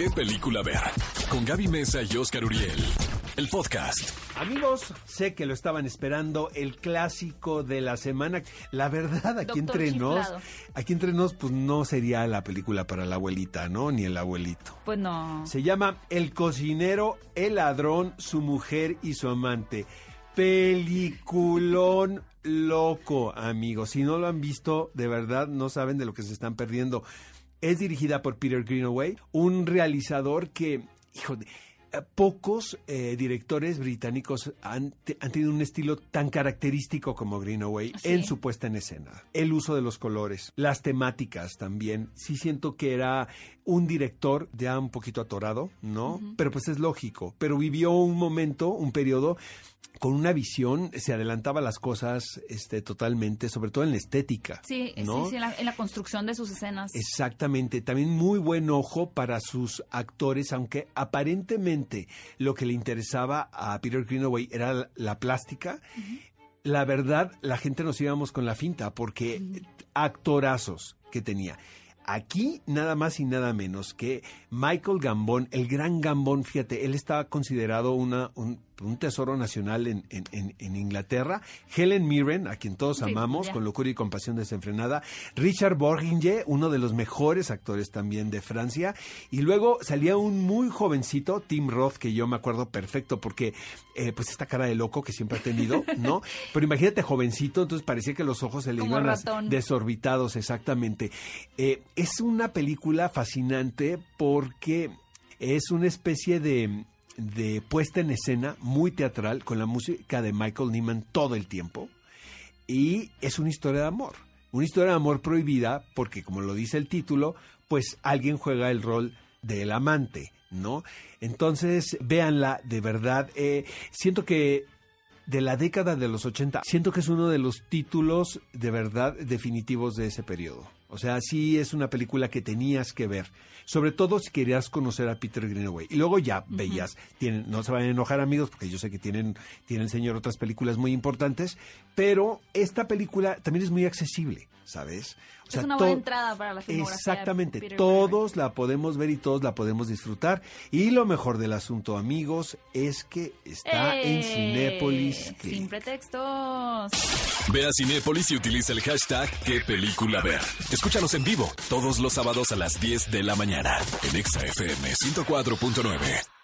¿Qué película ver? Con Gaby Mesa y Oscar Uriel. El podcast. Amigos, sé que lo estaban esperando, el clásico de la semana. La verdad, aquí Doctor entre nos, Chiflado. aquí entre nos, pues no sería la película para la abuelita, ¿no? Ni el abuelito. Pues no. Se llama El cocinero, el ladrón, su mujer y su amante. Peliculón loco, amigos. Si no lo han visto, de verdad no saben de lo que se están perdiendo. Es dirigida por Peter Greenaway, un realizador que, hijo de, pocos eh, directores británicos han, han tenido un estilo tan característico como Greenaway Sí. en su puesta en escena. El uso de los colores, las temáticas también. Sí siento que era un director ya un poquito atorado, ¿no? Pero pues es lógico. Pero vivió un momento, un periodo con una visión, se adelantaba las cosas este, totalmente, sobre todo en la estética. Sí, ¿no? sí, sí, en la, en la construcción de sus escenas. Exactamente, también muy buen ojo para sus actores, aunque aparentemente lo que le interesaba a Peter Greenaway era la, la plástica. La verdad, la gente nos íbamos con la finta porque actorazos que tenía. Aquí nada más y nada menos que Michael Gambon, el gran Gambon, fíjate, él estaba considerado una, un, un tesoro nacional en, en- en- en Inglaterra. Helen Mirren, a quien todos amamos, con locura y compasión desenfrenada. Richard Borginge, uno de los mejores actores también de Francia. Y luego salía un muy jovencito, Tim Roth, que yo me acuerdo perfecto porque eh, pues esta cara de loco que siempre ha tenido, ¿no? Pero imagínate jovencito, entonces parecía que los ojos se le Como iban ratón. desorbitados, exactamente. Eh, es una película fascinante porque es una especie de, de puesta en escena muy teatral con la música de Michael Nyman todo el tiempo. Y es una historia de amor. Una historia de amor prohibida porque, como lo dice el título, pues alguien juega el rol del amante, ¿no? Entonces, véanla, de verdad. eh, siento que de la década de los 80, siento que es uno de los títulos de verdad definitivos de ese periodo. O sea, sí es una película que tenías que ver. Sobre todo si querías conocer a Peter Greenaway. Y luego ya veías, tienen, no se van a enojar amigos, porque yo sé que tienen, tiene el señor otras películas muy importantes, pero esta película también es muy accesible, ¿sabes? O es una buena entrada para la filmografía. de Exactamente, Peter todos la podemos ver y todos la podemos disfrutar. Y lo mejor del asunto, amigos, es que está ¡Eh! en Cinépolis. que- Sin pretextos. Ve a Cinépolis y utiliza el hashtag ¿Qué película ver? Escúchanos en vivo todos los sábados a las 10 de la mañana en Exa FM 104.9.